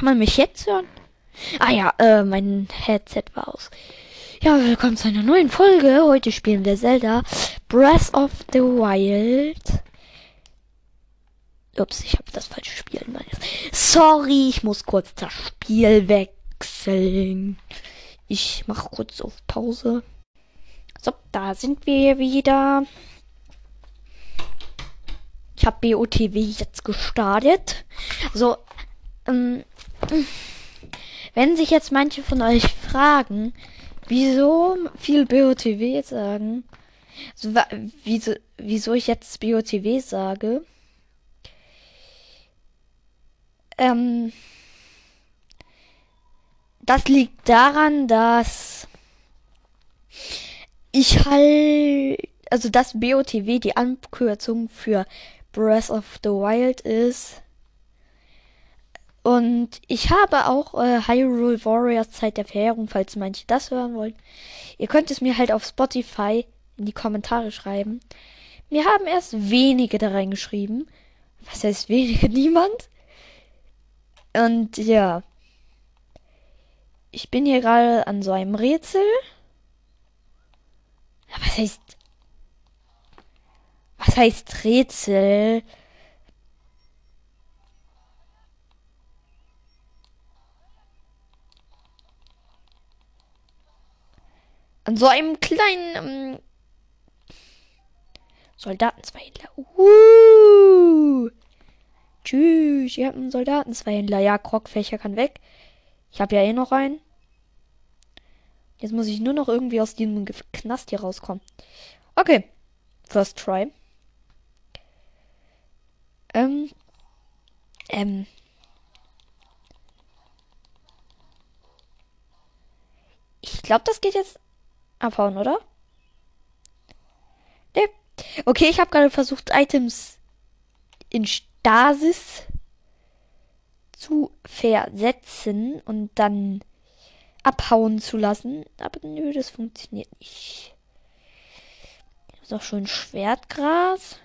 Kann man mich jetzt hören? Ah ja, äh, mein Headset war aus. Ja, willkommen zu einer neuen Folge. Heute spielen wir Zelda Breath of the Wild. Ups, ich habe das falsche Spiel. Sorry, ich muss kurz das Spiel wechseln. Ich mache kurz auf Pause. So, da sind wir wieder. Ich habe BOTW jetzt gestartet. So, ähm, wenn sich jetzt manche von euch fragen, wieso viel BOTW sagen, so, wieso, wieso ich jetzt BOTW sage, ähm, das liegt daran, dass ich halt, also dass BOTW die Abkürzung für Breath of the Wild ist. Und ich habe auch äh, Hyrule Warriors Zeit der Verheerung, falls manche das hören wollen. Ihr könnt es mir halt auf Spotify in die Kommentare schreiben. Mir haben erst wenige da reingeschrieben. Was heißt wenige? Niemand? Und ja. Ich bin hier gerade an so einem Rätsel. Was heißt. Was heißt Rätsel? An so einem kleinen ähm, Soldatenzweihändler. Uh. Tschüss, ihr habt einen Soldatenzweihändler. Ja, Krogfächer kann weg. Ich habe ja eh noch einen. Jetzt muss ich nur noch irgendwie aus diesem Knast hier rauskommen. Okay. First try. Ähm. Ähm. Ich glaube, das geht jetzt abhauen, oder? Ne. Okay, ich habe gerade versucht, Items in Stasis zu versetzen und dann abhauen zu lassen. Aber nö, das funktioniert nicht. Ist auch schon Schwertgras.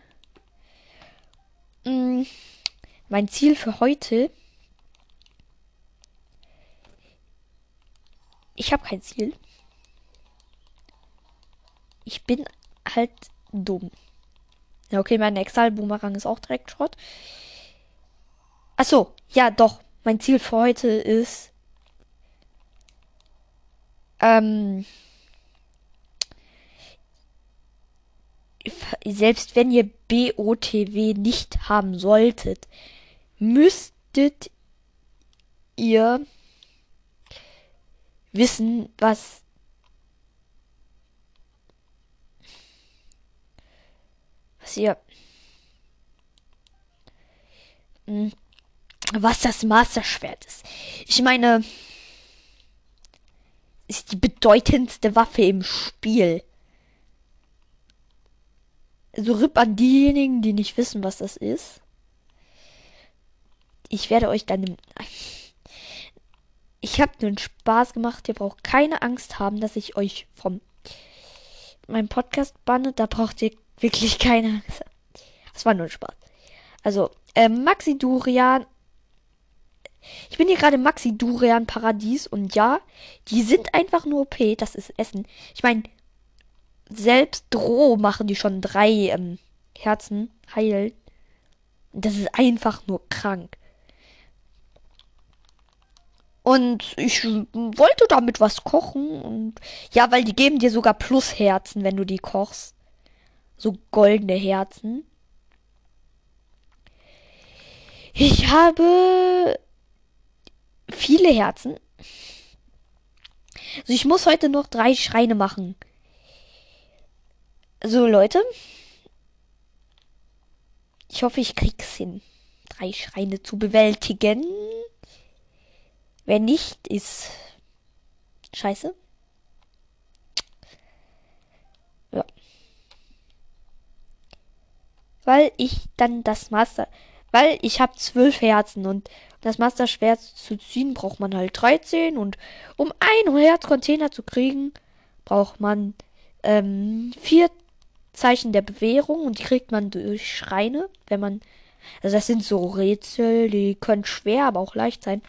Hm, mein Ziel für heute. Ich habe kein Ziel. Ich bin halt dumm. Ja, okay, mein Exal-Boomerang ist auch direkt Schrott. Achso, ja, doch. Mein Ziel für heute ist. Ähm. Selbst wenn ihr BOTW nicht haben solltet, müsstet ihr wissen, was was ihr hm, was das Masterschwert ist. Ich meine, ist die bedeutendste Waffe im Spiel. So RIP an diejenigen, die nicht wissen, was das ist. Ich werde euch dann Ich habe nur Spaß gemacht. Ihr braucht keine Angst haben, dass ich euch vom meinem Podcast banne. Da braucht ihr wirklich keine. Das war nur ein Spaß. Also, äh, Maxi Durian. Ich bin hier gerade Maxi Durian Paradies und ja, die sind einfach nur OP. Das ist Essen. Ich meine, selbst Droh machen die schon drei ähm, Herzen heilen. Das ist einfach nur krank. Und ich wollte damit was kochen. Und ja, weil die geben dir sogar Plusherzen, wenn du die kochst. So goldene Herzen. Ich habe viele Herzen. Also ich muss heute noch drei Schreine machen. So, Leute. Ich hoffe, ich krieg's hin, drei Schreine zu bewältigen. Wenn nicht, ist scheiße. Weil ich dann das Master, weil ich habe zwölf Herzen und das Master Schwert zu ziehen braucht man halt 13 und um ein Herzcontainer zu kriegen braucht man ähm, vier Zeichen der Bewährung und die kriegt man durch Schreine, wenn man Also das sind so Rätsel, die können schwer, aber auch leicht sein.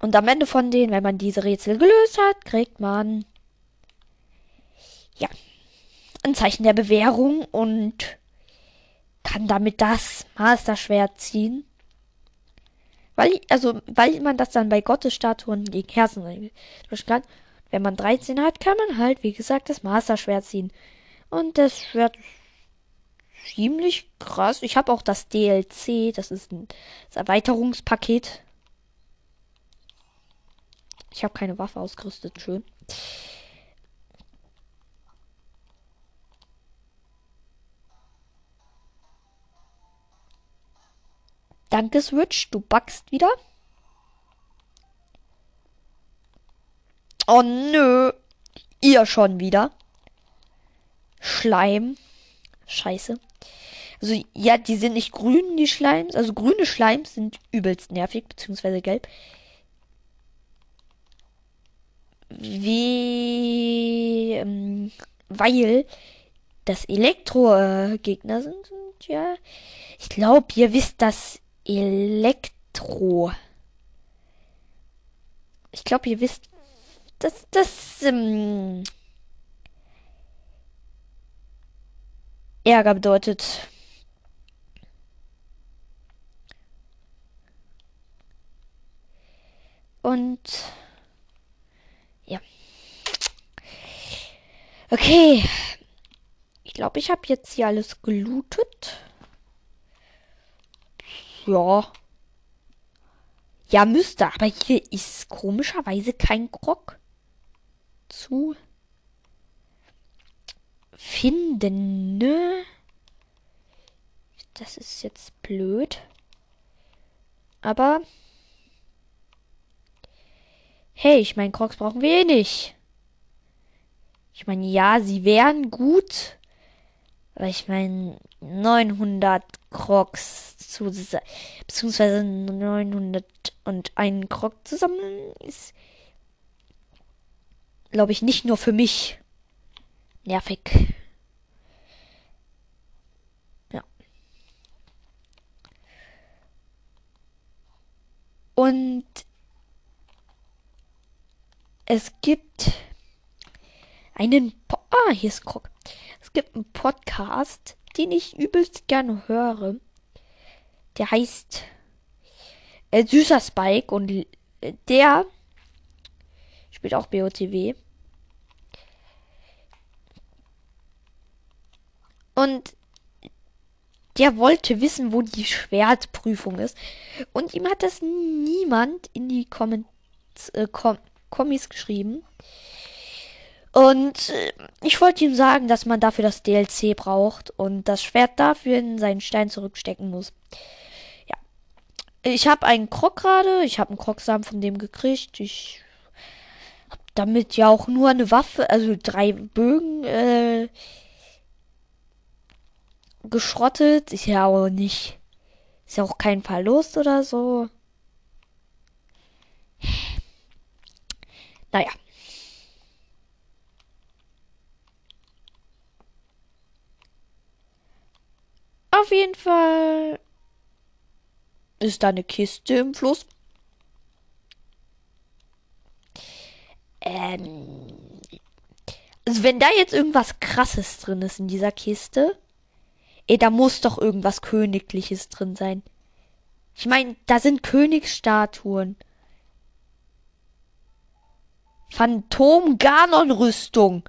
Und am Ende von denen, wenn man diese Rätsel gelöst hat, kriegt man ja ein Zeichen der Bewährung und kann damit das Masterschwert ziehen. Weil, also, weil man das dann bei Gottesstatuen gegen Herzen durch kann. Wenn man 13 hat, kann man halt, wie gesagt, das Masterschwert ziehen. Und das Schwert ist ziemlich krass. Ich habe auch das DLC, das ist ein das Erweiterungspaket. Ich habe keine Waffe ausgerüstet, schön. Danke, Switch, du backst wieder. Oh nö. Ihr schon wieder. Schleim. Scheiße. Also, ja, die sind nicht grün, die Schleims. Also, grüne Schleims sind übelst nervig, beziehungsweise gelb. Wie, ähm, weil das Elektro-Gegner sind. Und ja, ich glaube, ihr wisst das Elektro. Ich glaube, ihr wisst, dass das ähm, Ärger bedeutet. Und ja. Okay. Ich glaube, ich habe jetzt hier alles gelootet. Ja. Ja, müsste, aber hier ist komischerweise kein Krog zu finden, ne? Das ist jetzt blöd. Aber. Hey, ich meine, Crocs brauchen wir eh nicht. Ich meine, ja, sie wären gut. Aber ich meine, 900 Crocs zu, beziehungsweise 900 und einen Krog zusammen ist, glaube ich, nicht nur für mich nervig. Ja. Und es gibt einen, po ah, hier ist Krog. Es gibt einen Podcast, den ich übelst gerne höre. Der heißt äh, Süßer Spike und äh, der spielt auch BOTW. Und der wollte wissen, wo die Schwertprüfung ist. Und ihm hat das niemand in die Comments, äh, Com Kommis geschrieben. Und äh, ich wollte ihm sagen, dass man dafür das DLC braucht und das Schwert dafür in seinen Stein zurückstecken muss. Ich habe einen Krog gerade. Ich habe einen Krogsamen von dem gekriegt. Ich habe damit ja auch nur eine Waffe, also drei Bögen äh, geschrottet. Ist ja auch nicht. Ist ja auch kein Verlust oder so. Naja. Auf jeden Fall ist da eine Kiste im Fluss. Ähm, also wenn da jetzt irgendwas krasses drin ist in dieser Kiste, ey, da muss doch irgendwas Königliches drin sein. Ich meine, da sind Königsstatuen. Phantom Ganon Rüstung.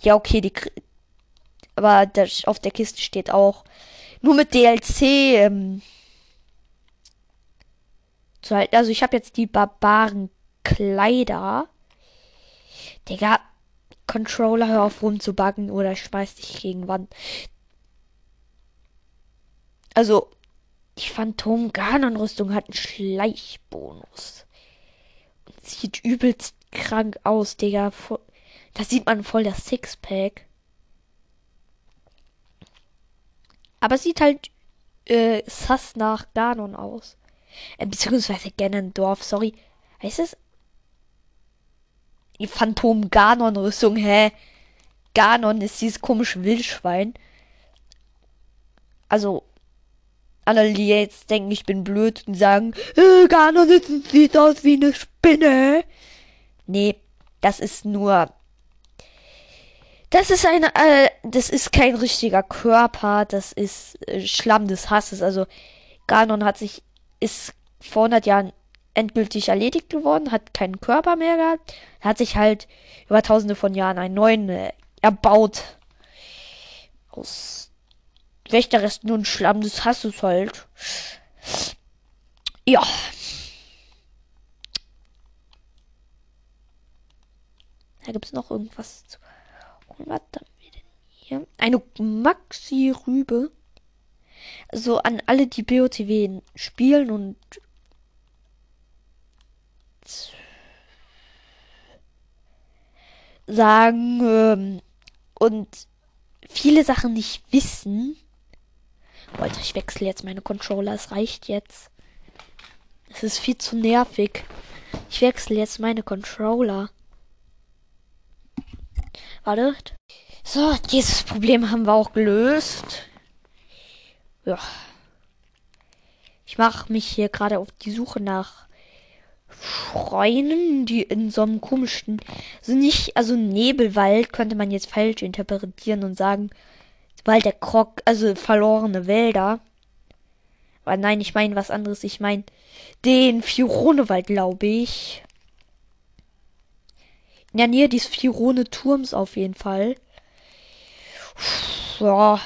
Ja, okay, die aber das, auf der Kiste steht auch nur mit DLC ähm, zu halten. Also ich habe jetzt die Barbaren Kleider. Digga, Controller, hör auf rumzubuggen oder schmeiß dich gegen Wand. Also, die Phantom Ganon Rüstung hat einen Schleichbonus. Sieht übelst krank aus, Digga. Da sieht man voll das Sixpack. Aber sieht halt äh, sass nach Ganon aus. Äh, beziehungsweise Ganondorf, sorry. Heißt es? Die Phantom Ganon-Rüstung, hä? Ganon ist dieses komische Wildschwein. Also, alle, die jetzt denken, ich bin blöd und sagen, äh, Ganon sieht aus wie eine Spinne. Nee, das ist nur. Das ist eine, äh, das ist kein richtiger Körper, das ist äh, Schlamm des Hasses. Also, Ganon hat sich, ist vor 100 Jahren endgültig erledigt geworden, hat keinen Körper mehr gehabt, hat sich halt über tausende von Jahren einen neuen äh, erbaut. Aus Wächterresten und Schlamm des Hasses halt. Ja. Da gibt es noch irgendwas zu. Und was haben wir denn hier? Eine Maxi-Rübe. So an alle, die BOTW spielen und sagen ähm, und viele Sachen nicht wissen. Wollte ich wechsle jetzt meine Controller, es reicht jetzt. Es ist viel zu nervig. Ich wechsle jetzt meine Controller. Wartet. So, dieses Problem haben wir auch gelöst. Ja. Ich mache mich hier gerade auf die Suche nach Schreinen, die in so einem komischen, also nicht, also Nebelwald könnte man jetzt falsch interpretieren und sagen, Wald der Krog, also verlorene Wälder. Aber nein, ich meine was anderes. Ich meine den Fironewald, glaube ich. In der Nähe des Firone Turms auf jeden Fall. Ja.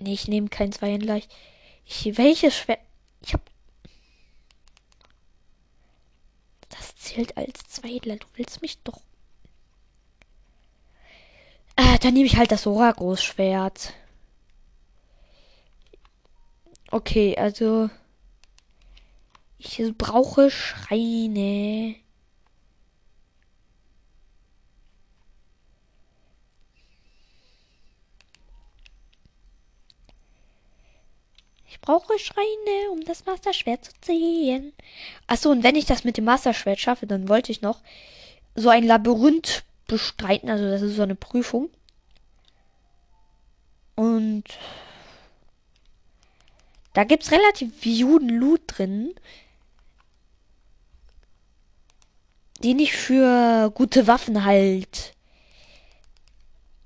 Nee, ich nehme kein Zweihändler. Ich, welches Schwert? Ich hab. Das zählt als Zweihändler. Du willst mich doch. Ah, dann nehme ich halt das Sora-Großschwert. Okay, also. Ich brauche Schreine. Ich brauche Schreine, um das Masterschwert zu ziehen. Achso, und wenn ich das mit dem Masterschwert schaffe, dann wollte ich noch so ein Labyrinth bestreiten. Also das ist so eine Prüfung. Und da gibt es relativ guten Loot drin. Den ich für gute Waffen halt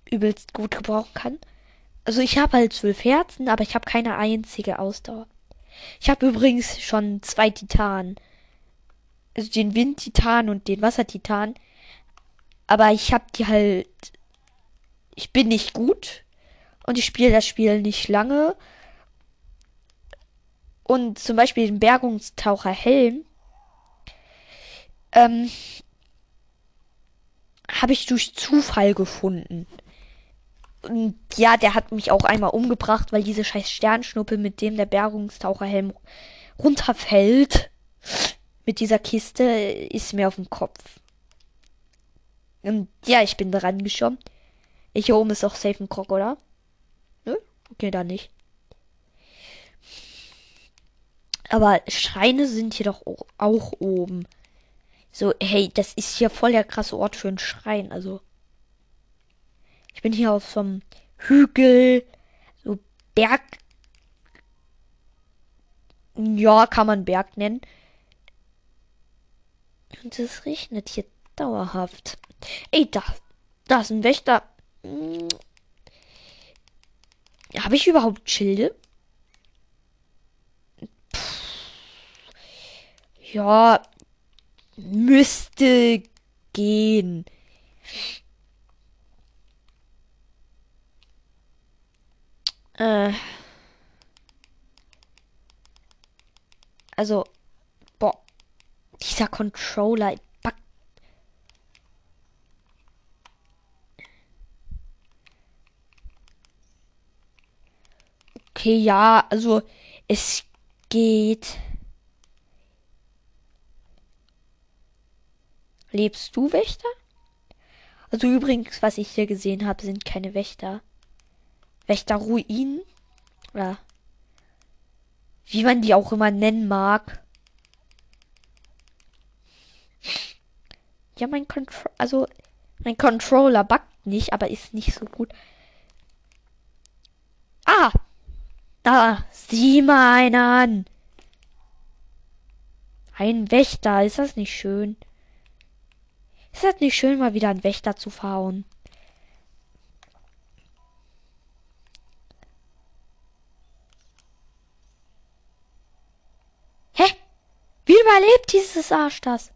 übelst gut gebrauchen kann. Also ich habe halt zwölf Herzen, aber ich habe keine einzige Ausdauer. Ich habe übrigens schon zwei Titanen. Also den Windtitan und den Wassertitan. Aber ich habe die halt. Ich bin nicht gut. Und ich spiele das Spiel nicht lange. Und zum Beispiel den Bergungstaucher Helm. Ähm, habe ich durch Zufall gefunden. Und ja, der hat mich auch einmal umgebracht, weil diese scheiß Sternschnuppe, mit dem der Bergungstaucherhelm runterfällt, mit dieser Kiste, ist mir auf dem Kopf. Und ja, ich bin dran geschoben. Ich hier oben ist auch safe ein Krog, oder? Nö? Okay, da nicht. Aber Schreine sind hier doch auch oben. So, hey, das ist hier voll der krasse Ort für einen Schrein, also. Ich bin hier auf so einem Hügel, so Berg. Ja, kann man Berg nennen. Und es regnet hier dauerhaft. Ey, da, da ist ein Wächter. Hm. Habe ich überhaupt Schilde? Ja, müsste gehen. Äh. Also, boah, dieser Controller. Back okay, ja, also es geht. Lebst du Wächter? Also übrigens, was ich hier gesehen habe, sind keine Wächter. Wächterruinen. Oder wie man die auch immer nennen mag. Ja, mein Control, also mein Controller backt nicht, aber ist nicht so gut. Ah! Da, sieh mal einer an. Ein Wächter, ist das nicht schön? Ist das nicht schön, mal wieder einen Wächter zu fahren? Hä? Wie überlebt dieses Arsch das?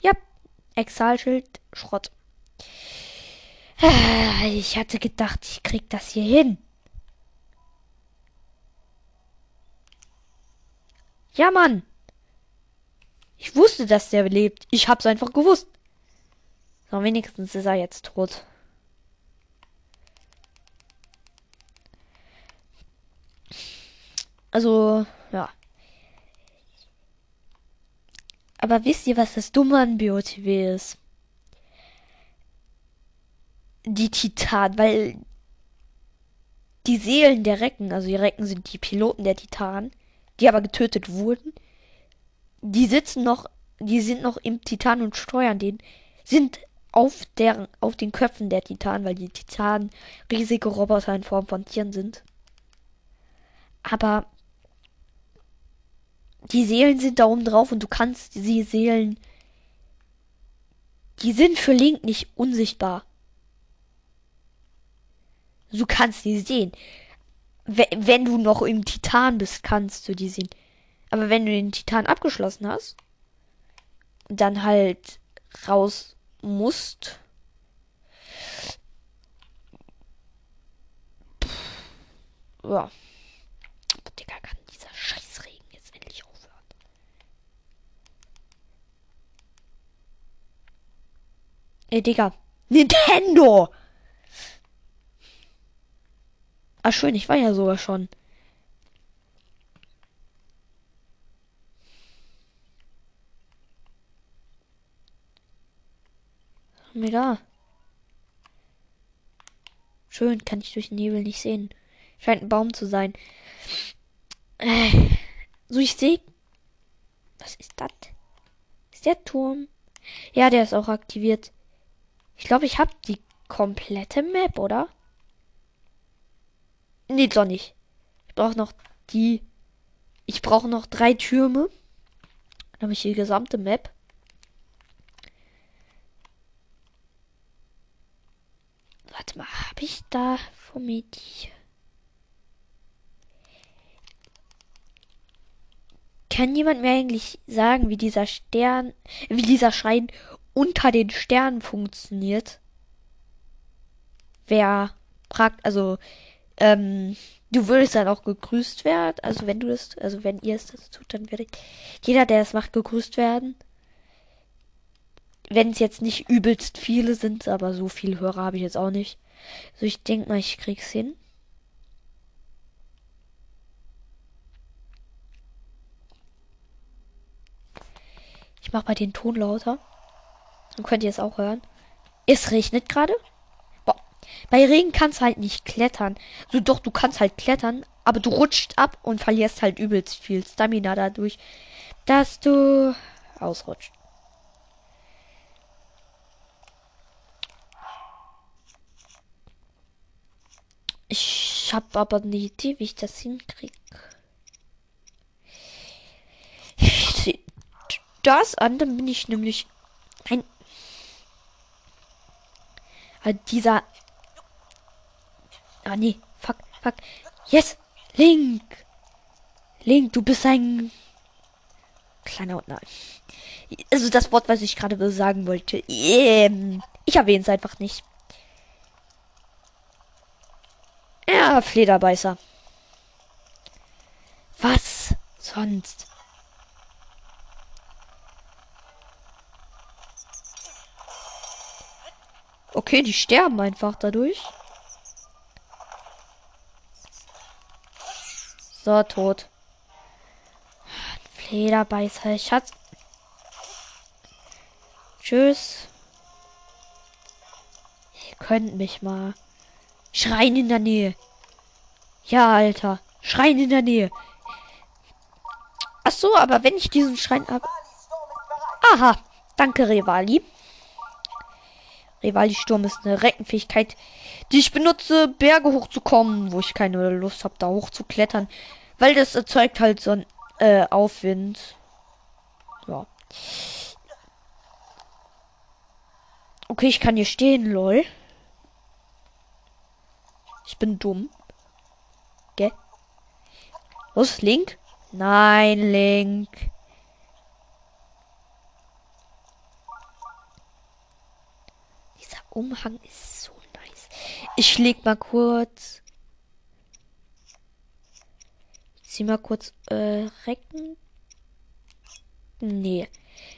Ja, Exalschild, Schrott. Ich hatte gedacht, ich krieg das hier hin. Ja, Mann. Ich wusste, dass der lebt. Ich hab's einfach gewusst. So, wenigstens ist er jetzt tot. Also, ja. Aber wisst ihr, was das Dumme an BOTW ist? Die Titan, weil die Seelen der Recken, also die Recken sind die Piloten der Titan, die aber getötet wurden, die sitzen noch, die sind noch im Titan und steuern den, sind auf deren, auf den Köpfen der Titan, weil die Titanen riesige Roboter in Form von Tieren sind. Aber die Seelen sind da oben drauf und du kannst die Seelen, die sind für Link nicht unsichtbar. Du kannst die sehen. Wenn du noch im Titan bist, kannst du die sehen. Aber wenn du den Titan abgeschlossen hast dann halt raus musst, ja. Digga, kann dieser Scheißregen jetzt endlich aufhören? Ey, Digga. Nintendo! Ah, schön, ich war ja sogar schon. Mega. Schön, kann ich durch den Nebel nicht sehen. Scheint ein Baum zu sein. Äh, so, ich sehe. Was ist das? Ist der Turm? Ja, der ist auch aktiviert. Ich glaube, ich habe die komplette Map, oder? Nee, doch nicht. Ich brauche noch die. Ich brauche noch drei Türme. Dann habe ich die gesamte Map. Warte mal, habe ich da vor mir die? Kann jemand mir eigentlich sagen, wie dieser Stern, wie dieser Schein unter den Sternen funktioniert? Wer fragt, also ähm, du würdest dann auch gegrüßt werden. Also wenn du das, also wenn ihr es das tut, dann werde ich jeder, der es macht, gegrüßt werden. Wenn es jetzt nicht übelst viele sind, aber so viele Hörer habe ich jetzt auch nicht. Also ich denke mal, ich krieg's hin. Ich mache mal den Ton lauter. Dann könnt ihr es auch hören. Es regnet gerade. Bei Regen kannst du halt nicht klettern. So doch, du kannst halt klettern, aber du rutscht ab und verlierst halt übelst viel Stamina dadurch, dass du ausrutscht. Ich habe aber eine Idee, wie ich das hinkriege. Das an, dann bin ich nämlich ein dieser Ah, nee. Fuck, fuck. Yes! Link! Link, du bist ein kleiner nein. Also das Wort, was ich gerade sagen wollte. Ähm, ich erwähne es einfach nicht. Ja, Flederbeißer. Was sonst? Okay, die sterben einfach dadurch. So, tot. Flederbeißer, Schatz. Tschüss. Ihr könnt mich mal. Schreien in der Nähe. Ja, Alter. Schreien in der Nähe. Ach so, aber wenn ich diesen Schrein ab. Aha. Danke, Revali. Revali-Sturm ist eine Reckenfähigkeit, die ich benutze, Berge hochzukommen, wo ich keine Lust habe, da hochzuklettern. Weil das erzeugt halt so ein äh, Aufwind. Ja. Okay, ich kann hier stehen, lol. Ich bin dumm. Gell? Los, Link? Nein, Link. Dieser Umhang ist so nice. Ich leg mal kurz. Zieh mal kurz äh, Recken. Nee.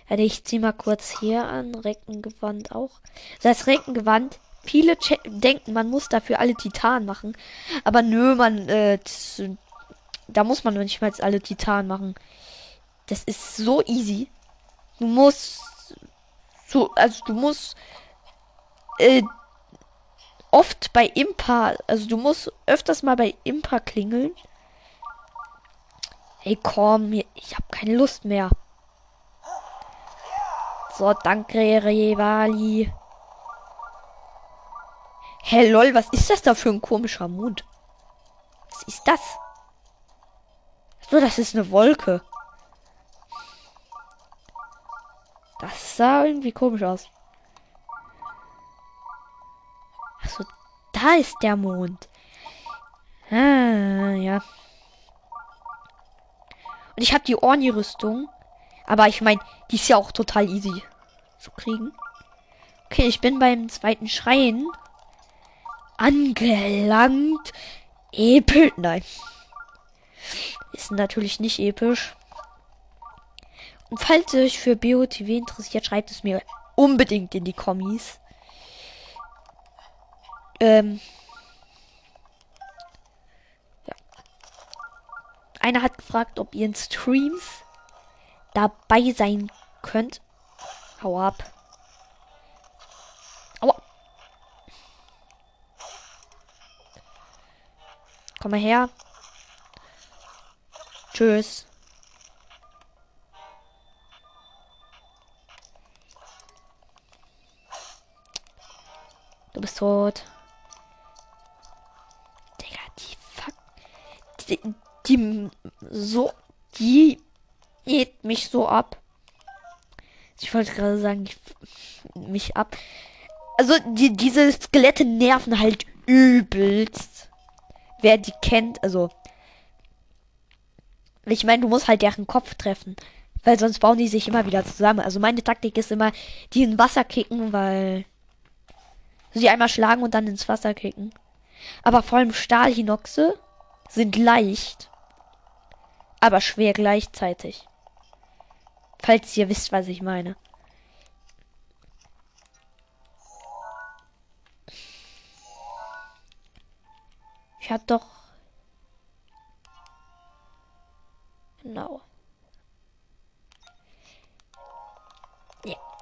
Also ich zieh mal kurz hier an. Reckengewand auch. Das Reckengewand Viele denken, man muss dafür alle Titan machen. Aber nö, man, äh, da muss man nicht mal alle Titan machen. Das ist so easy. Du musst, so, also du musst, äh, oft bei Impa, also du musst öfters mal bei Impa klingeln. Hey, komm, ich habe keine Lust mehr. So, danke, Revali. Hey lol, was ist das da für ein komischer Mond? Was ist das? So, das ist eine Wolke. Das sah irgendwie komisch aus. Achso, da ist der Mond. Ah, ja. Und ich habe die Orni-Rüstung. Aber ich meine, die ist ja auch total easy zu kriegen. Okay, ich bin beim zweiten Schrein angelangt. Episch. Nein. Ist natürlich nicht episch. Und falls ihr euch für BOTW interessiert, schreibt es mir unbedingt in die Kommis. Ähm. Ja. Einer hat gefragt, ob ihr in Streams dabei sein könnt. Hau ab. Komm mal her. Tschüss. Du bist tot. Die, die so. Die geht mich so ab. Ich wollte gerade sagen, die, mich ab. Also, die, diese Skelette nerven halt übelst wer die kennt, also. Ich meine, du musst halt deren Kopf treffen. Weil sonst bauen die sich immer wieder zusammen. Also meine Taktik ist immer, die in Wasser kicken, weil sie einmal schlagen und dann ins Wasser kicken. Aber vor allem Stahlhinoxe sind leicht, aber schwer gleichzeitig. Falls ihr wisst, was ich meine. Ich hatte doch. Genau.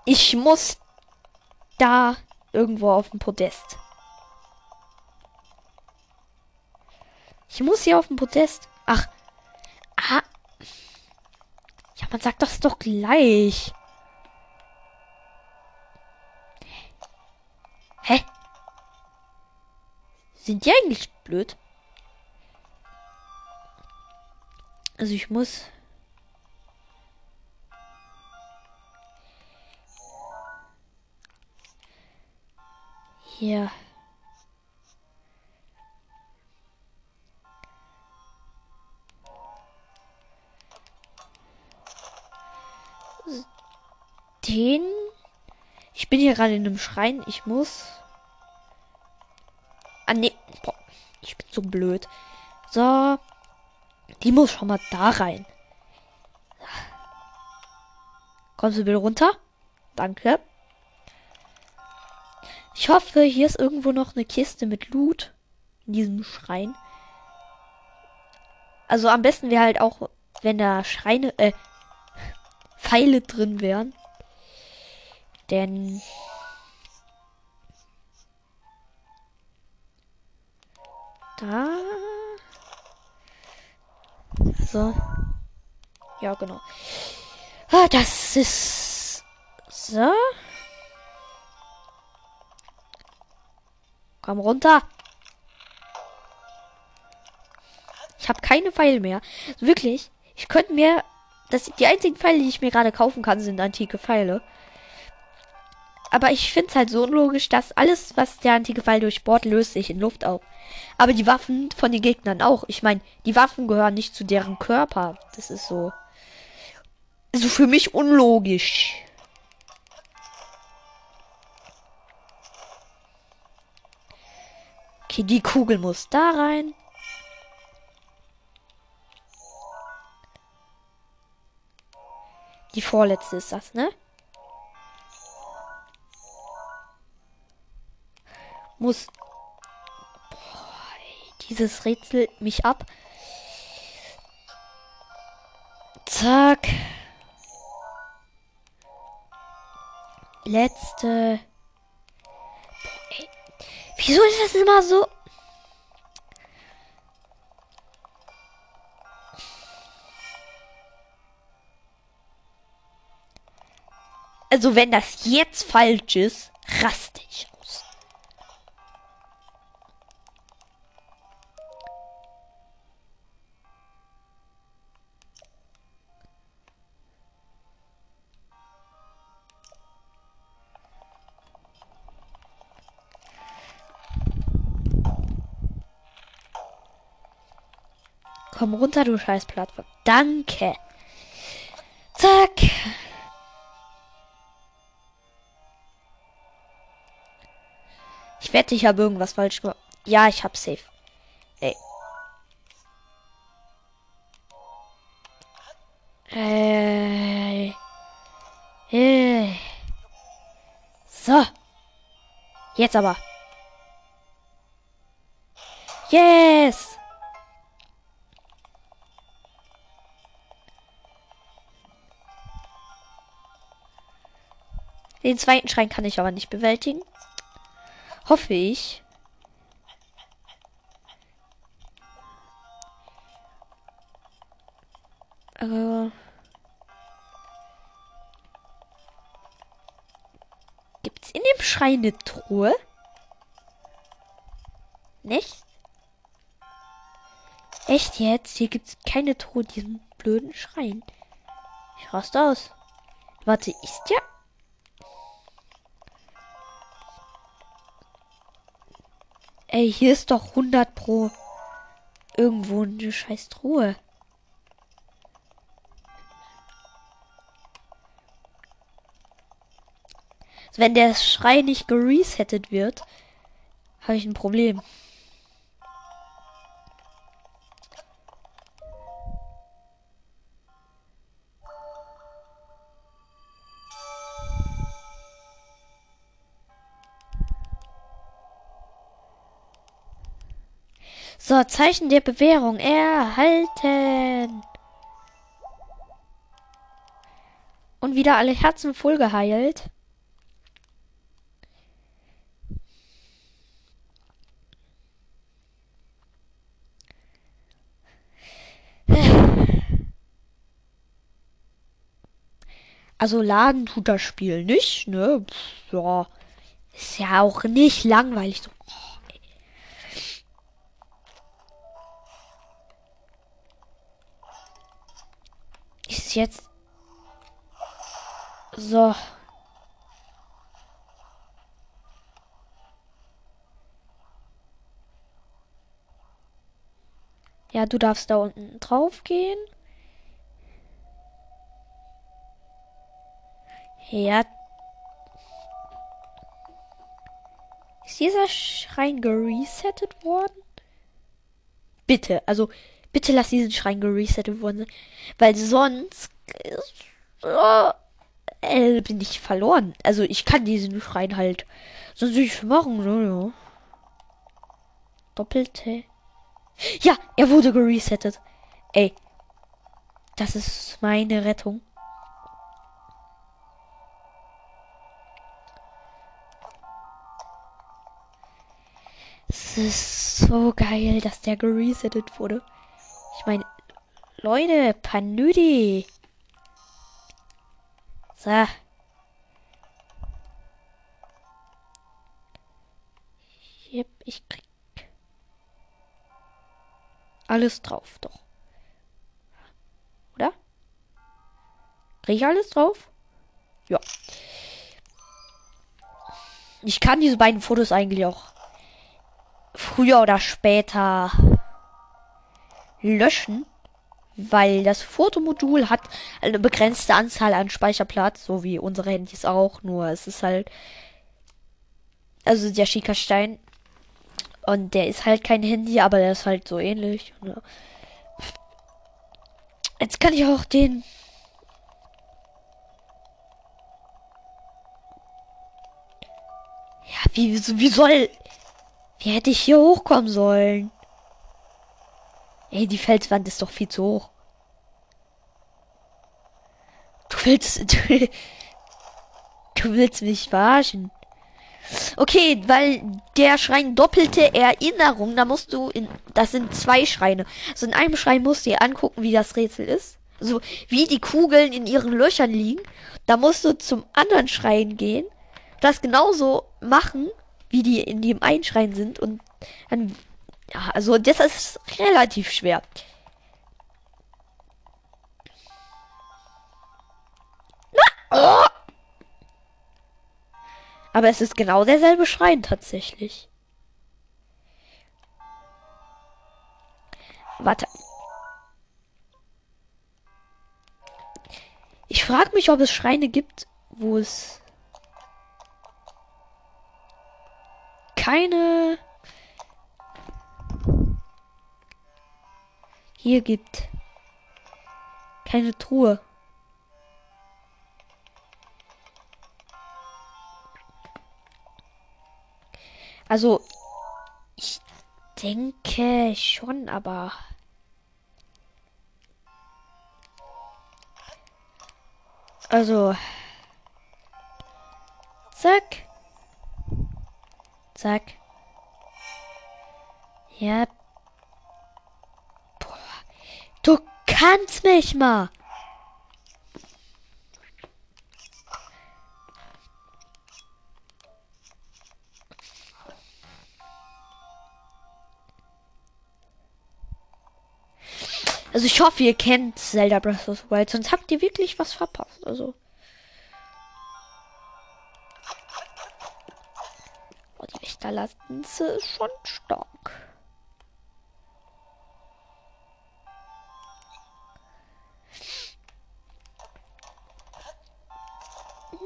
Ich muss da irgendwo auf dem Podest. Ich muss hier auf dem Podest. Ach. Ah. Ja, man sagt das doch gleich. Hä? Sind die eigentlich blöd? Also ich muss. Hier. Den. Ich bin hier gerade in einem Schrein. Ich muss. Ah, nee. Boah, ich bin so blöd. So. Die muss schon mal da rein. Kommst du bitte runter? Danke. Ich hoffe, hier ist irgendwo noch eine Kiste mit Loot. In diesem Schrein. Also am besten wäre halt auch, wenn da Schreine, äh, Pfeile drin wären. Denn Da. So. Ja, genau. Ah, das ist. So. Komm runter. Ich habe keine Pfeile mehr. Wirklich. Ich könnte mir. Das, die einzigen Pfeile, die ich mir gerade kaufen kann, sind antike Pfeile. Aber ich finde es halt so unlogisch, dass alles, was der antike Pfeil durchbohrt, löst sich in Luft auf. Aber die Waffen von den Gegnern auch. Ich meine, die Waffen gehören nicht zu deren Körper. Das ist so. So für mich unlogisch. Okay, die Kugel muss da rein. Die vorletzte ist das, ne? Muss. Boah, dieses Rätsel mich ab. Zack. Letzte. Boah. Wieso ist das immer so? Also wenn das jetzt falsch ist, raste Komm runter, du scheiß Plattform. Danke. Zack. Ich wette, ich habe irgendwas falsch gemacht. Ja, ich habe safe. Ey. Äh. Äh. So. Jetzt aber. Yes. Den zweiten Schrein kann ich aber nicht bewältigen. Hoffe ich. Äh. Gibt's in dem Schrein eine Truhe? Nicht? Echt jetzt? Hier gibt's keine Truhe in diesem blöden Schrein. Ich raste aus. Warte, ist ja Ey, hier ist doch 100 pro irgendwo eine scheiß Truhe. Wenn der Schrei nicht geresettet wird, habe ich ein Problem. So, Zeichen der Bewährung erhalten. Und wieder alle Herzen voll geheilt. Also laden tut das Spiel nicht, ne? Pff, ja. Ist ja auch nicht langweilig. So. Jetzt. So. Ja, du darfst da unten drauf gehen. Ja. Ist dieser Schrein geresettet worden? Bitte, also bitte lass diesen Schrein geresettet worden sein. Weil sonst äh, äh, bin ich verloren. Also ich kann diesen Schrein halt sonst nicht machen, ne? Ja. Doppelte. Ja, er wurde geresettet. Ey. Das ist meine Rettung. Es ist so geil, dass der geresettet wurde. Ich meine, Leute, Panüdi. So. Yep, ich krieg alles drauf, doch. Oder? Krieg ich alles drauf? Ja. Ich kann diese beiden Fotos eigentlich auch früher oder später löschen, weil das Fotomodul hat eine begrenzte Anzahl an Speicherplatz, so wie unsere Handys auch, nur es ist halt also der Schickerstein und der ist halt kein Handy, aber der ist halt so ähnlich. Jetzt kann ich auch den Ja, wie, wie soll. Wie hätte ich hier hochkommen sollen? Ey, die Felswand ist doch viel zu hoch. Du willst. Du, du willst mich verarschen. Okay, weil der Schrein doppelte Erinnerung, da musst du in. Das sind zwei Schreine. Also in einem Schrein musst du dir angucken, wie das Rätsel ist. Also wie die Kugeln in ihren Löchern liegen. Da musst du zum anderen Schrein gehen. Das genauso machen, wie die in dem einen Schrein sind. Und dann ja, also das ist relativ schwer. Na, oh! Aber es ist genau derselbe Schrein tatsächlich. Warte. Ich frage mich, ob es Schreine gibt, wo es keine hier gibt. Keine Truhe. Also, ich denke schon, aber. Also. Zack. Zack. Ja, Du kannst mich mal. Also ich hoffe, ihr kennt Zelda Breath of the Wild, sonst habt ihr wirklich was verpasst. Also. Oh, die Wächterlanze ist schon stark.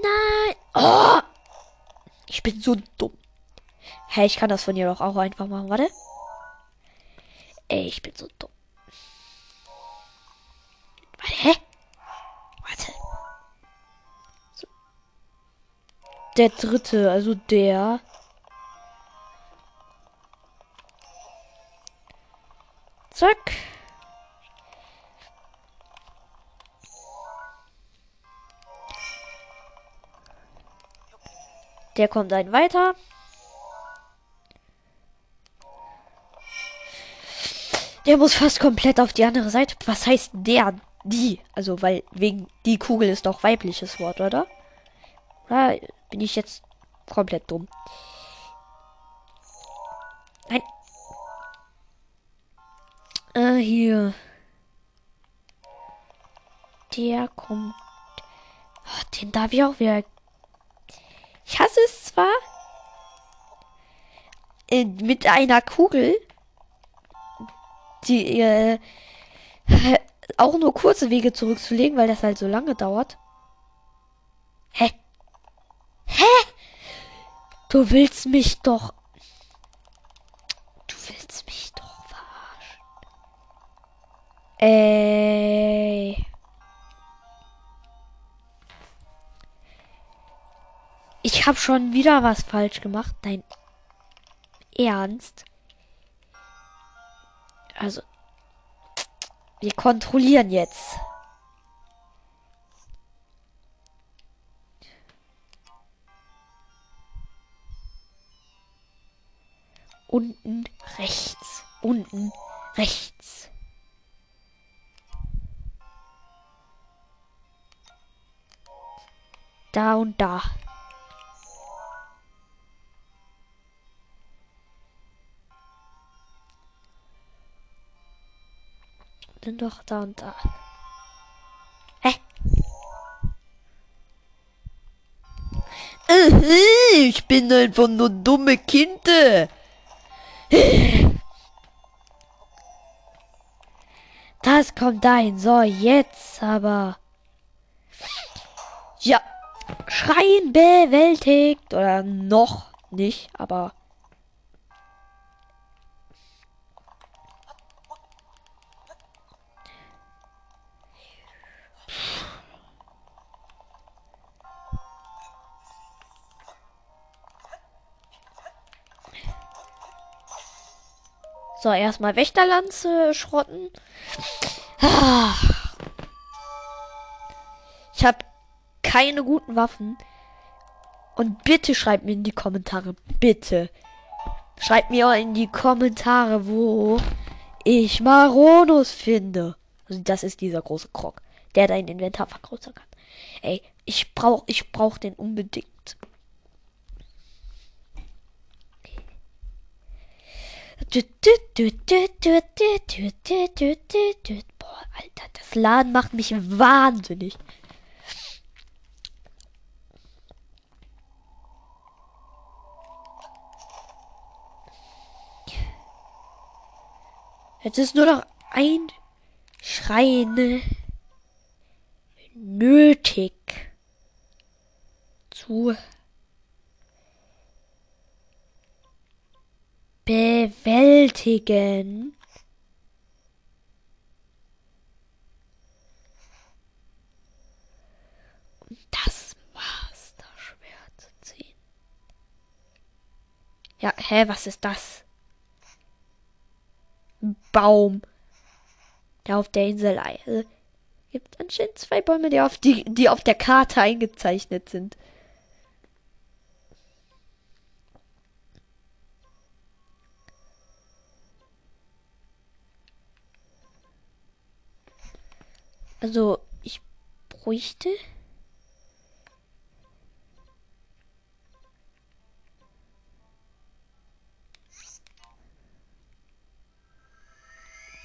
Nein. Oh. Ich bin so dumm. Hä, hey, ich kann das von ihr doch auch einfach machen. Warte. Ey, ich bin so dumm. Warte, hä? Warte. So. Der dritte, also der. Zack. Der kommt ein weiter. Der muss fast komplett auf die andere Seite. Was heißt der? Die. Also, weil wegen die Kugel ist doch weibliches Wort, oder? Oder bin ich jetzt komplett dumm? Nein. Äh, hier. Der kommt. Oh, den darf ich auch wieder ich hasse es zwar äh, mit einer Kugel, die äh, auch nur kurze Wege zurückzulegen, weil das halt so lange dauert. Hä? Hä? Du willst mich doch. Du willst mich doch verarschen. Ey. Ich habe schon wieder was falsch gemacht. Dein Ernst? Also, wir kontrollieren jetzt. Unten rechts. Unten rechts. Da und da. Sind doch da und da. Hä? Ich bin einfach nur dumme Kinder. Das kommt dahin. So, jetzt aber. Ja. Schreien bewältigt. Oder noch nicht, aber. So, erstmal Wächterlanze schrotten. Ich habe keine guten Waffen. Und bitte schreibt mir in die Kommentare, bitte. Schreibt mir in die Kommentare, wo ich Maronus finde. Also das ist dieser große Krog, der dein Inventar vergrößern kann. Ey, ich brauch, ich brauch den unbedingt. Boah, Alter, das Laden macht mich wahnsinnig. Jetzt ist nur noch ein Schrein nötig zu bewältigen. Das zu ziehen. Ja, hä, was ist das? Baum. Der auf der Insel also, gibt anscheinend zwei Bäume, die auf, die, die auf der Karte eingezeichnet sind. Also, ich bräuchte.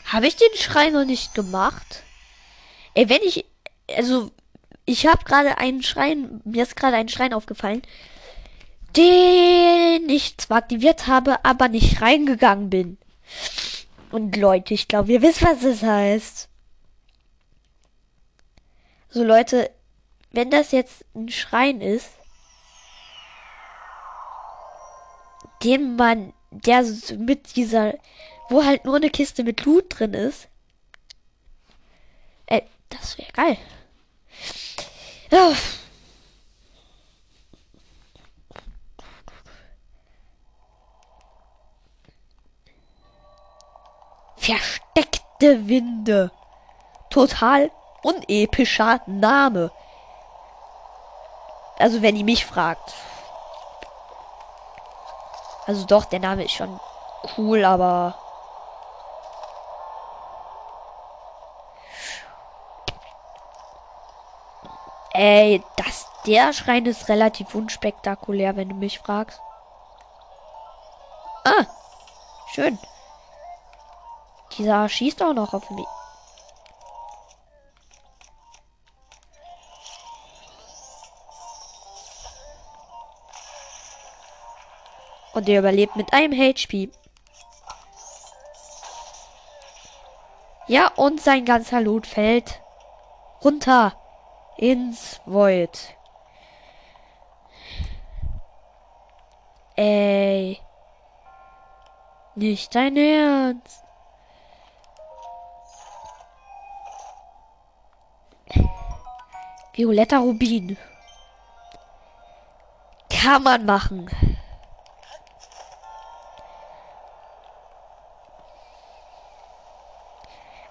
Habe ich den Schrein noch nicht gemacht? Ey, wenn ich. Also, ich habe gerade einen Schrein. Mir ist gerade ein Schrein aufgefallen. Den ich zwar aktiviert habe, aber nicht reingegangen bin. Und Leute, ich glaube, ihr wisst, was das heißt. So Leute, wenn das jetzt ein Schrein ist, den man, der mit dieser, wo halt nur eine Kiste mit Loot drin ist, ey, das wäre geil. Ja. Versteckte Winde. Total unepischer Name. Also wenn ihr mich fragt. Also doch, der Name ist schon cool, aber... Ey, das, der Schrein ist relativ unspektakulär, wenn du mich fragst. Ah, schön. Dieser schießt auch noch auf mich. Und er überlebt mit einem HP. Ja, und sein ganzer Loot fällt runter ins Void. Ey. Nicht dein Ernst. Violetter Rubin. Kann man machen.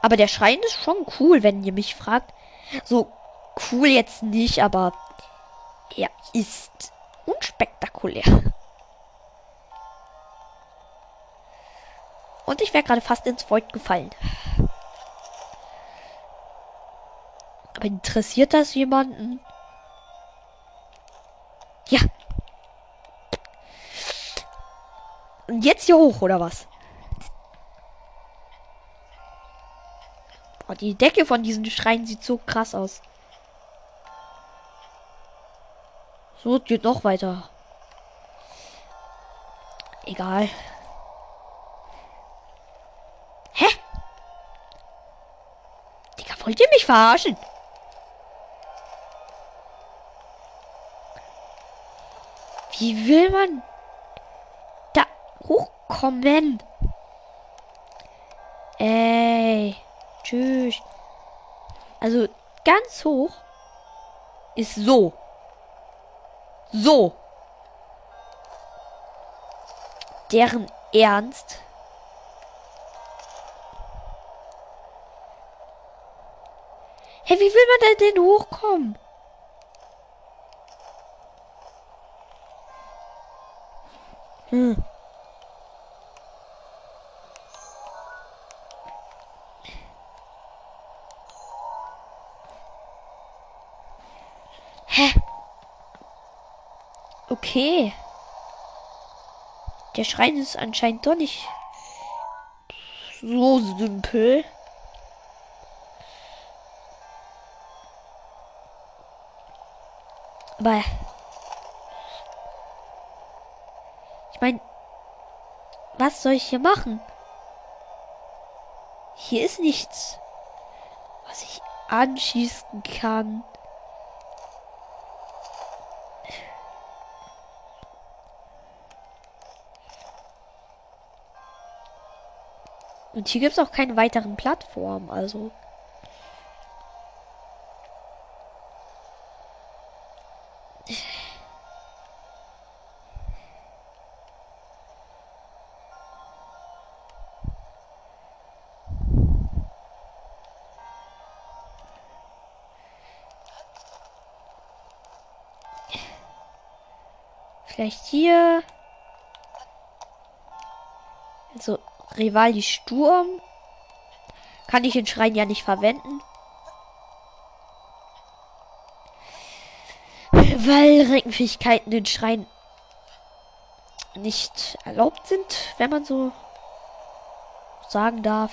Aber der Schrein ist schon cool, wenn ihr mich fragt. So cool jetzt nicht, aber er ist unspektakulär. Und ich wäre gerade fast ins Void gefallen. Aber interessiert das jemanden? Ja. Und jetzt hier hoch, oder was? Die Decke von diesen Schreien sieht so krass aus. So, geht noch weiter. Egal. Hä? Digga, wollt ihr mich verarschen? Wie will man da hochkommen? Ey. Tschüss. Also ganz hoch ist so. So. Deren Ernst. Hey, wie will man denn hochkommen? Hm. Der Schrein ist anscheinend doch nicht so simpel. Aber ich meine, was soll ich hier machen? Hier ist nichts, was ich anschießen kann. Und hier gibt es auch keine weiteren Plattformen, also. Vielleicht hier. Rivali Sturm. Kann ich den Schrein ja nicht verwenden. Weil Reckenfähigkeiten den Schrein nicht erlaubt sind, wenn man so sagen darf.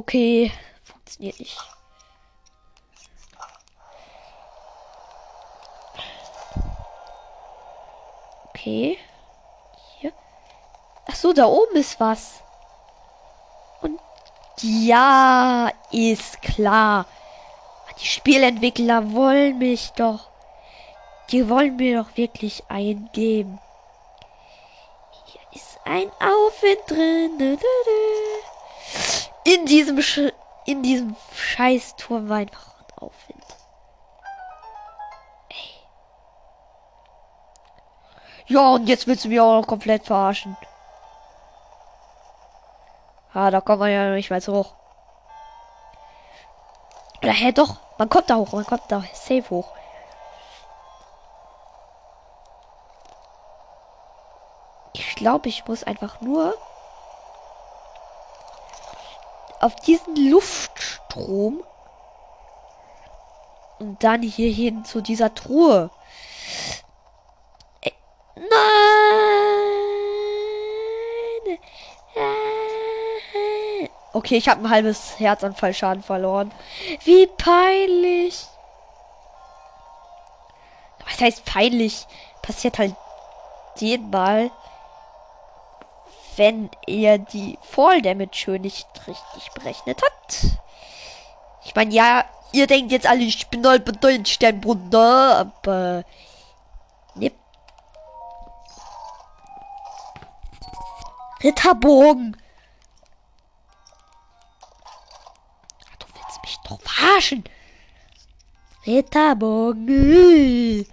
Okay funktioniert nicht. Okay. Hier. Ach so, da oben ist was. Und ja, ist klar. Die Spielentwickler wollen mich doch. Die wollen mir doch wirklich eingeben. Hier ist ein Aufwind drin. In diesem Sch in diesem scheiß Turm einfach ein Aufwind. Ey. Ja, und jetzt willst du mich auch noch komplett verarschen. Ah, da kommt man ja nicht mehr so hoch. Oder hä, doch. Man kommt da hoch. Man kommt da safe hoch. Ich glaube, ich muss einfach nur auf diesen Luftstrom und dann hier hin zu dieser Truhe. Äh, nein! Äh, okay, ich habe ein halbes Herzanfallschaden verloren. Wie peinlich. Was heißt peinlich? Passiert halt jeden Mal wenn er die Fall Damage schön nicht richtig berechnet hat. Ich meine, ja, ihr denkt jetzt alle, ich bin halt bedeutend Sternbruder, aber. Ne. Ritterbogen. Du willst mich doch verarschen. Ritterbogen.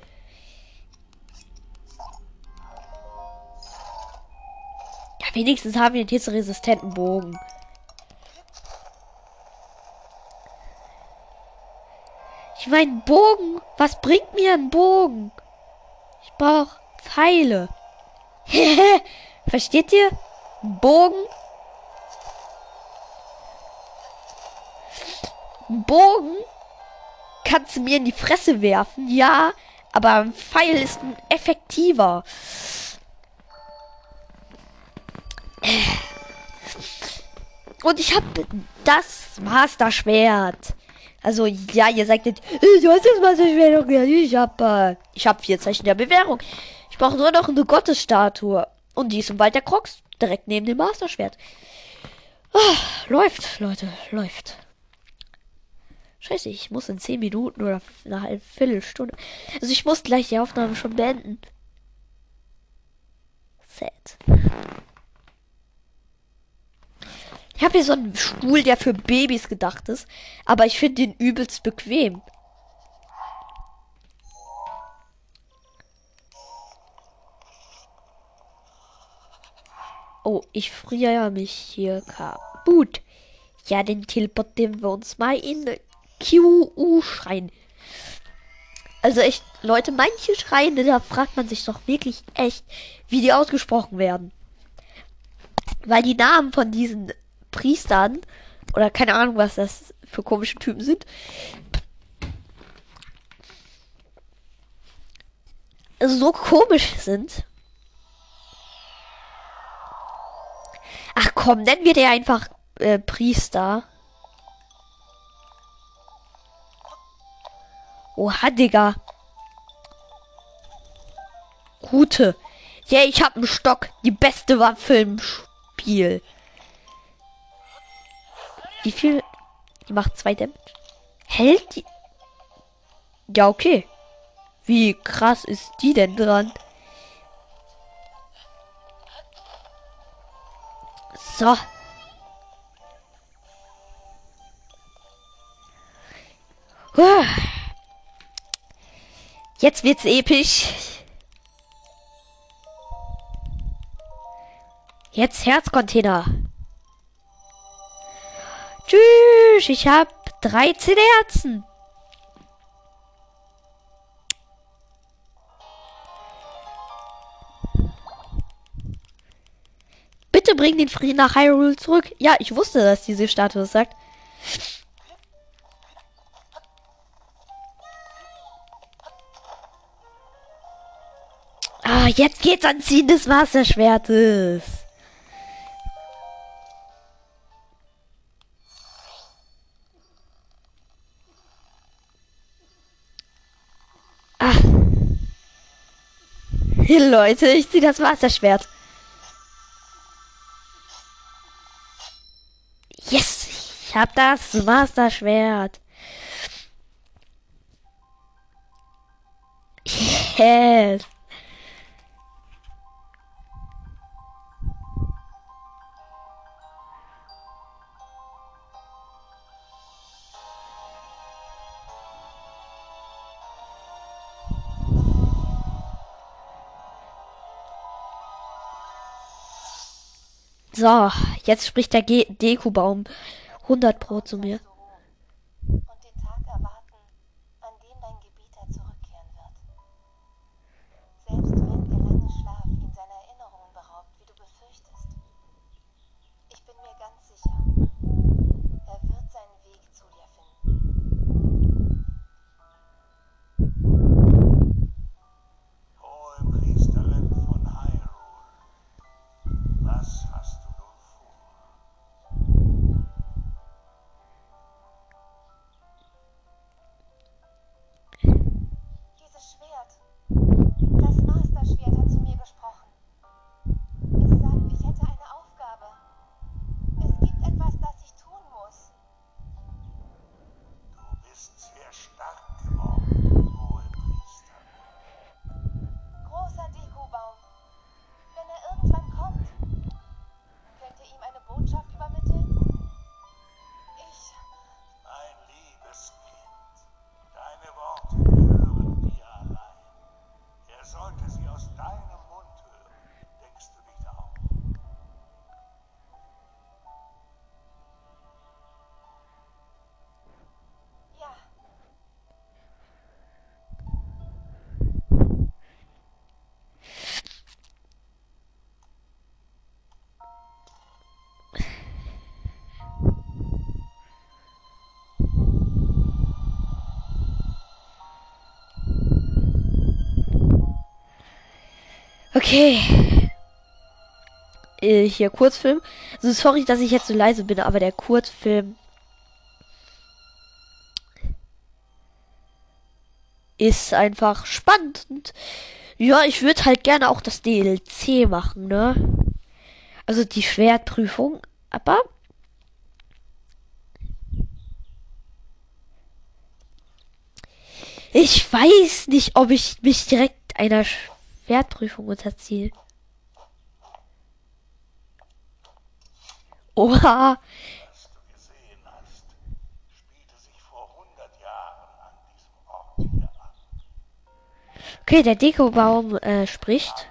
Wenigstens haben wir einen hitzeresistenten Bogen. Ich meine, Bogen. Was bringt mir ein Bogen? Ich brauche Pfeile. Versteht ihr? Bogen. Bogen kannst du mir in die Fresse werfen, ja, aber ein Pfeil ist effektiver. Und ich habe das Master-Schwert. Also, ja, ihr sagt jetzt, du hast das Master-Schwert doch gern. Ich hab, äh, ich hab vier Zeichen der Bewährung. Ich brauche nur noch eine Gottesstatue. Und die ist im Wald der Crocs, direkt neben dem Master-Schwert. Oh, läuft, Leute, läuft. Scheiße, ich muss in 10 Minuten oder eine halbe Viertelstunde. Also ich muss gleich die Aufnahme schon beenden. Sad. Ich habe hier so einen Stuhl, der für Babys gedacht ist, aber ich finde den übelst bequem. Oh, ich friere mich hier kaputt. Ja, den teleportieren wir uns mal in QU-Schrein. Also echt, Leute, manche Schreine, da fragt man sich doch wirklich echt, wie die ausgesprochen werden. Weil die Namen von diesen Priestern, oder keine Ahnung, was das für komische Typen sind, so komisch sind. Ach komm, nennen wir den einfach äh, Priester. Oha, Digga. Gute. Ja, ich hab einen Stock. Die beste Waffe im Spiel. Wie viel? Die macht zwei Damage. Hält die? Ja, okay. Wie krass ist die denn dran? So. Jetzt wird's episch. Jetzt Herzcontainer. Tschüss, ich hab 13 Herzen. Bitte bring den Frieden nach Hyrule zurück. Ja, ich wusste, dass diese Statue sagt. Ah, jetzt geht's ans Ziehen des Wasserschwertes. Leute, ich ziehe das Wasserschwert. Yes, ich hab das Master-Schwert. Yes. So, jetzt spricht der Deku-Baum 100 Pro zu mir. Okay. Äh, hier Kurzfilm. Also sorry, dass ich jetzt so leise bin, aber der Kurzfilm ist einfach spannend. Und ja, ich würde halt gerne auch das DLC machen, ne? Also die Schwertprüfung, aber ich weiß nicht, ob ich mich direkt einer Schwertprüfung unterziehe. Oha, Okay, der Dekobaum äh, spricht.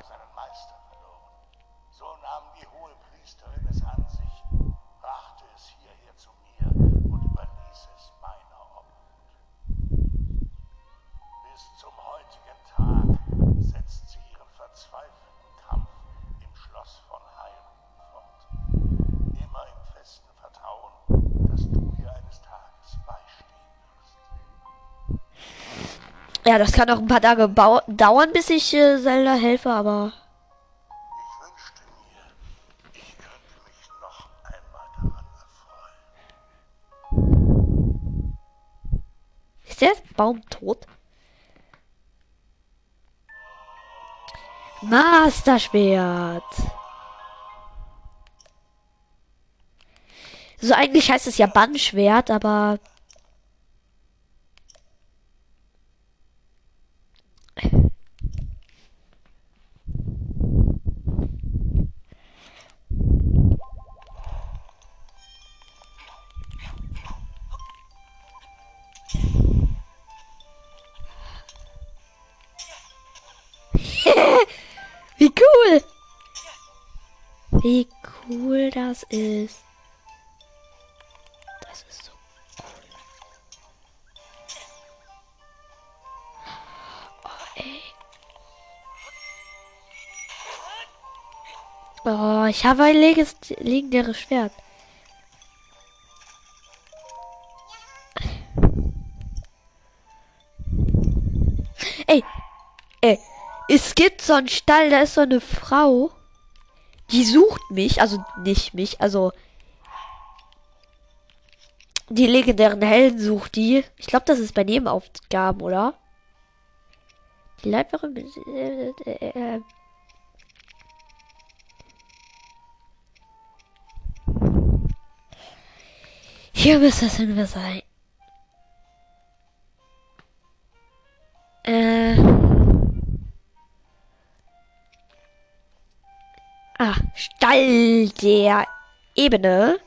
Ja, das kann auch ein paar Tage dauern, bis ich äh, Zelda helfe, aber. Ist der Baum tot? Masterschwert. So eigentlich heißt es ja Bannschwert, aber das ist. Das ist so cool. Oh, ey. Oh, ich habe ein legendäres Schwert. Ey, ey, es gibt so einen Stall, da ist so eine Frau, die sucht mich, also nicht mich, also die legendären Helden sucht die. Ich glaube, das ist bei Nebenaufgaben, oder? Die Leiterin. Äh, äh, hier müsste es irgendwas sein. Äh. Stall der Ebene.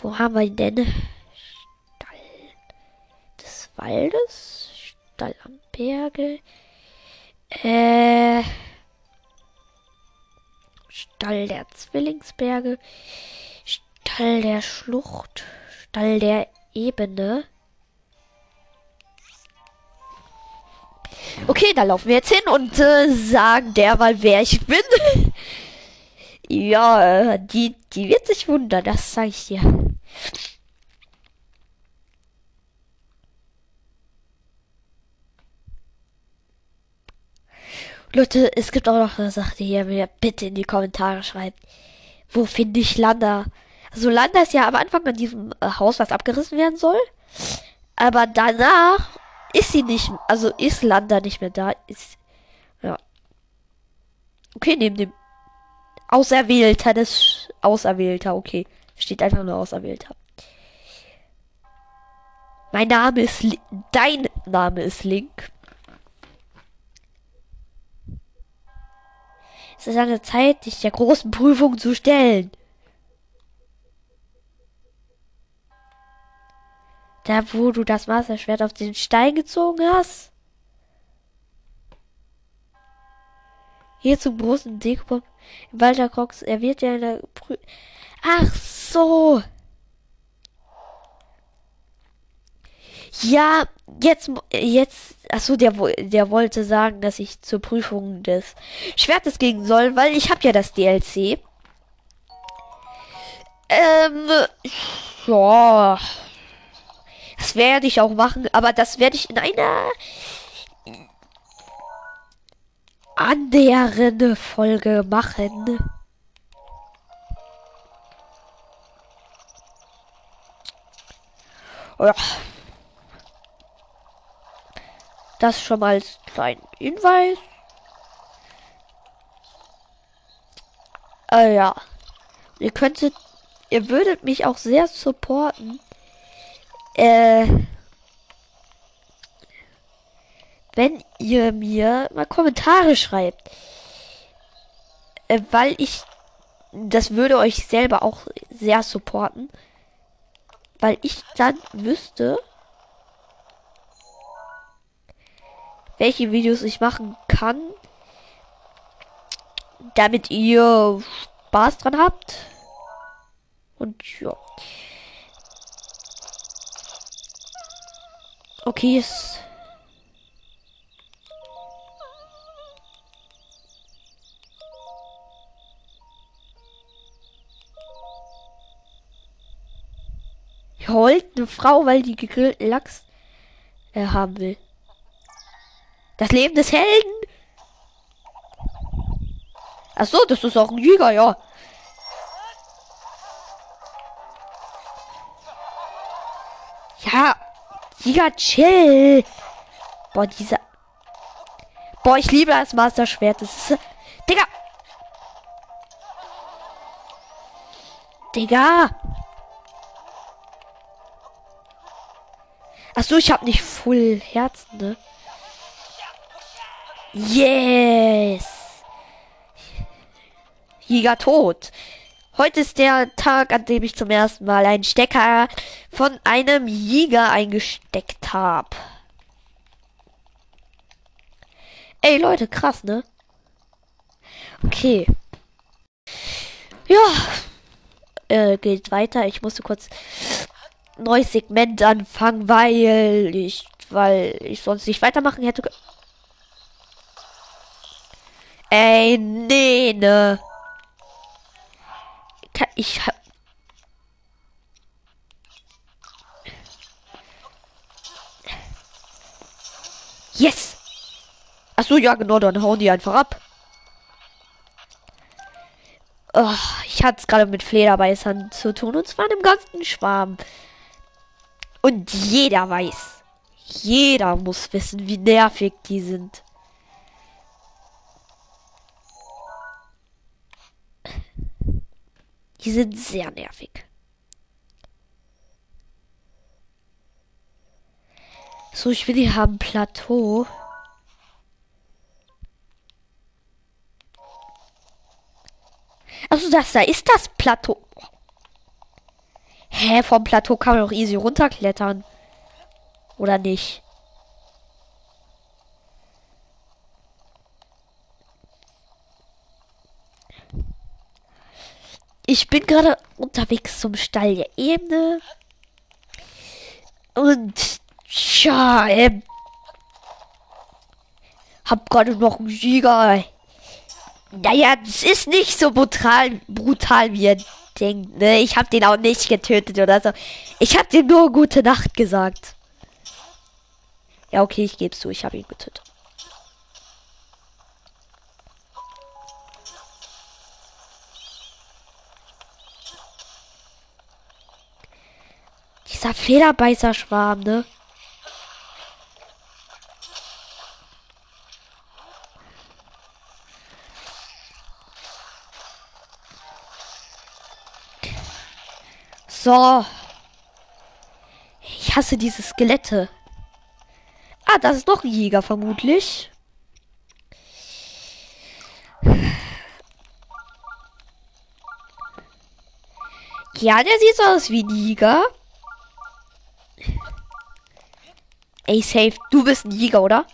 Wo haben wir ihn denn? Stall des Waldes. Stall am Berge. Äh. Stall der Zwillingsberge. Stall der Schlucht. Stall der Ebene. Okay, da laufen wir jetzt hin und äh, sagen derweil, wer ich bin. ja, die, die wird sich wundern, das sage ich dir. Leute, es gibt auch noch eine Sache, die ihr mir bitte in die Kommentare schreibt. Wo finde ich Landa? Also Landa ist ja am Anfang an diesem äh, Haus, was abgerissen werden soll. Aber danach ist sie nicht, also ist Landa nicht mehr da, ist, ja. Okay, neben dem Auserwählter des Auserwählter, okay. Steht einfach nur Auserwählter. Mein Name ist, Li dein Name ist Link. Es ist eine Zeit, dich der großen Prüfung zu stellen. Da, wo du das Masterschwert auf den Stein gezogen hast? Hier zum großen Dekopop. Walter Cox, er wird ja in der Prü Ach so. Ja, jetzt, jetzt, ach so, der, der wollte sagen, dass ich zur Prüfung des Schwertes gehen soll, weil ich habe ja das DLC. Ähm, ja, das werde ich auch machen, aber das werde ich in einer andere Folge machen. Ja. Das schon mal als kleinen Hinweis. Äh, ja. Ihr könntet, ihr würdet mich auch sehr supporten. Äh, wenn ihr mir mal Kommentare schreibt. Äh, weil ich, das würde euch selber auch sehr supporten. Weil ich dann wüsste, welche Videos ich machen kann, damit ihr Spaß dran habt. Und ja. Okay, ist heult eine Frau, weil die gegrillten Lachs äh, haben will. Das Leben des Helden. Ach so, das ist auch ein Jäger. Ja, Jäger, chill. Boah, dieser. Boah, ich liebe das Master Schwert. Das ist. Digga! Digga! Ach so, ich habe nicht Full Herzen, ne? Yes! Jäger tot. Heute ist der Tag, an dem ich zum ersten Mal einen Stecker von einem Jäger eingesteckt habe. Ey Leute, krass, ne? Okay. Ja. Äh, geht weiter. Ich musste kurz neues Segment anfangen, weil ich, weil ich sonst nicht weitermachen hätte. Ey, nee, ne. Ich hab. Yes! Achso, ja, genau, dann hauen die einfach ab. Oh, ich hatte es gerade mit Flederbeißern zu tun und zwar einem ganzen Schwarm. Und jeder weiß, jeder muss wissen, wie nervig die sind. Die sind sehr nervig. So, ich will die haben Plateau. Also das da ist das Plateau. Hä, vom Plateau kann man doch easy runterklettern. Oder nicht? Ich bin gerade unterwegs zum Stall der Ebene. Und tja, ähm, hab gerade noch einen Sieger. Naja, das ist nicht so brutal, brutal wie ihr denkt, ne? Ich hab den auch nicht getötet oder so. Ich hab dem nur gute Nacht gesagt. Ja, okay, ich geb's zu, ich hab ihn getötet. Dieser Flederbeißer-Schwarm, ne? So. Ich hasse diese Skelette. Ah, das ist doch ein Jäger vermutlich. Ja, der sieht so aus wie ein Jäger. Ey, safe, du bist ein Jäger, oder?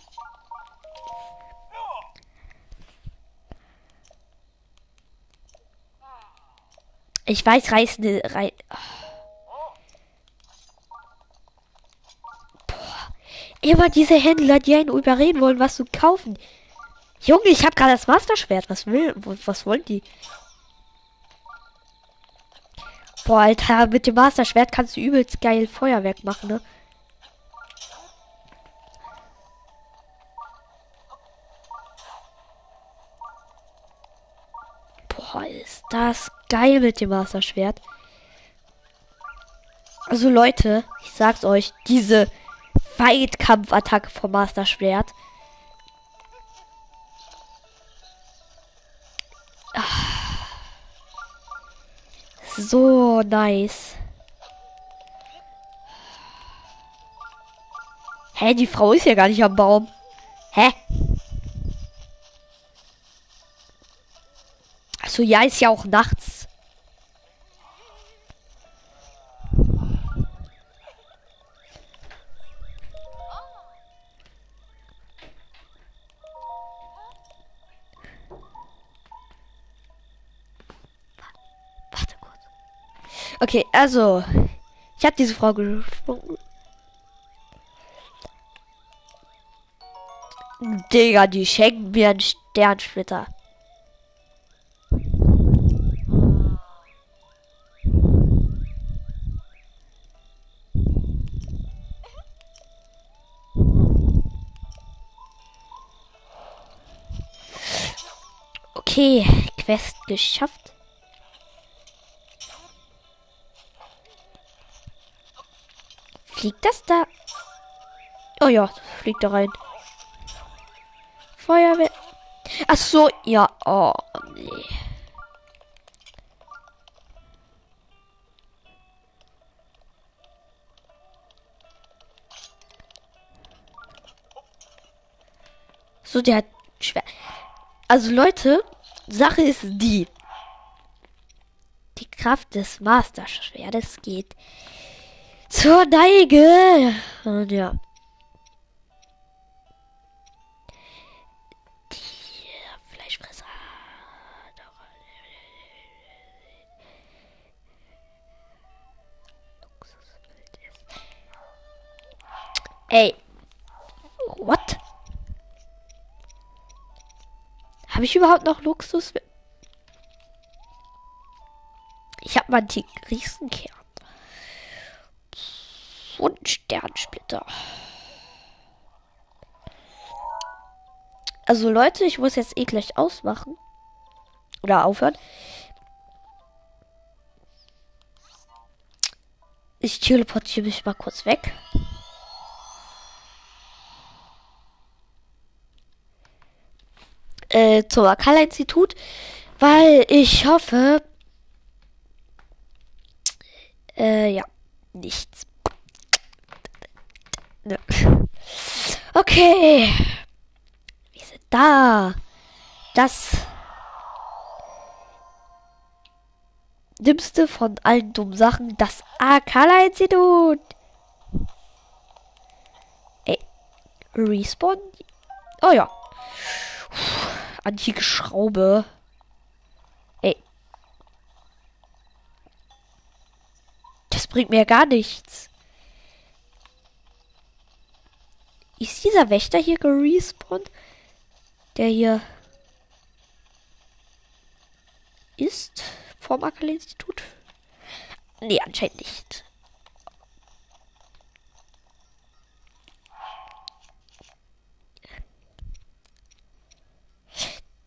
Ich weiß, reißende. Rei Boah. Immer diese Händler, die einen überreden wollen, was zu kaufen. Junge, ich habe gerade das Masterschwert. Was will, was wollen die? Boah, Alter, mit dem Masterschwert kannst du übelst geil Feuerwerk machen, ne? Das geil mit dem Master-Schwert. Also Leute, ich sag's euch, diese Weitkampfattacke vom Master-Schwert. Ah. So nice. Hä, die Frau ist ja gar nicht am Baum. Hä? Achso, ja, ist ja auch nachts. Warte kurz. Okay, also. Ich habe diese Frau gesprungen. Digga, die schenken mir einen Sternsplitter. Quest geschafft. Fliegt das da? Oh ja, fliegt da rein. Feuerwehr. Ach so, ja. Oh, nee. So, der hat schwer. Also Leute, Sache ist die. Die Kraft des Master-Schwertes geht zur Neige. Und ja. Die Fleischfresser. Ey. What? Habe ich überhaupt noch Luxus? Ich habe mal die Riesenkern. Und Sternsplitter. Also Leute, ich muss jetzt eh gleich ausmachen. Oder aufhören. Ich teleportiere mich mal kurz weg. Äh, zum Akala-Institut, weil ich hoffe, äh, ja, nichts. Ne. Okay. Wir sind da. Das dümmste von allen dummen Sachen, das Akala-Institut. Ey, Respawn? Oh ja. Antike Schraube. Ey. Das bringt mir gar nichts. Ist dieser Wächter hier gerespawnt? Der hier ist vom Akal-Institut? Nee, anscheinend nicht.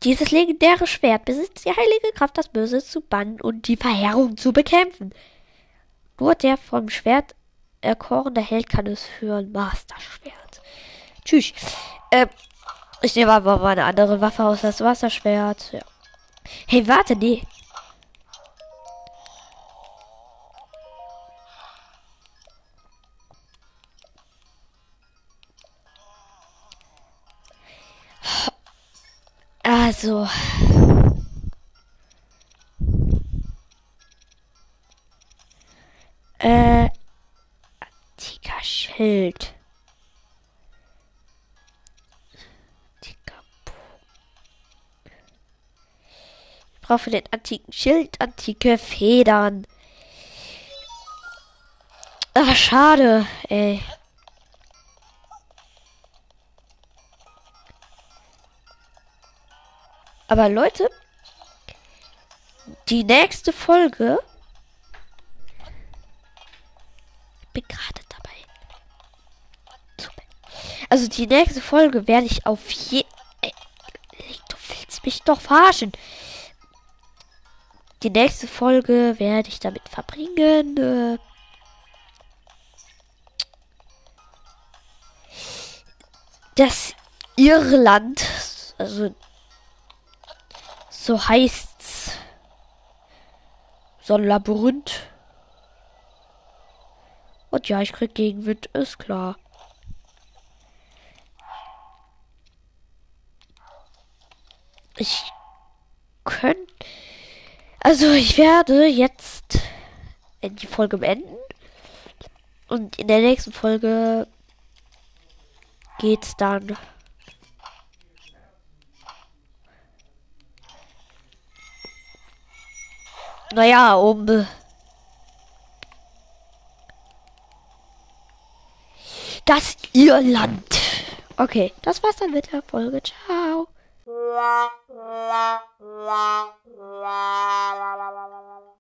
Dieses legendäre Schwert besitzt die heilige Kraft, das Böse zu bannen und die Verheerung zu bekämpfen. Nur der vom Schwert erkorene Held kann es führen. Master-Schwert. Tschüss. Äh, ich nehme aber mal eine andere Waffe aus, das Wasserschwert. Ja. Hey, warte, nee. Also. Äh. Antiker Schild. Ich brauche den antiken Schild antike Federn. Ach, schade, ey. Aber Leute, die nächste Folge. Ich bin gerade dabei. Also die nächste Folge werde ich auf je. Ey, du willst mich doch verarschen. die nächste Folge werde ich damit verbringen. Äh, das Irland, also so heißt's, so ein Labyrinth. Und ja, ich krieg Gegenwind, ist klar. Ich könnte. Also, ich werde jetzt die Folge beenden. Und in der nächsten Folge geht's dann. Naja, um das Irland. Okay, das war's dann mit der Folge. Ciao.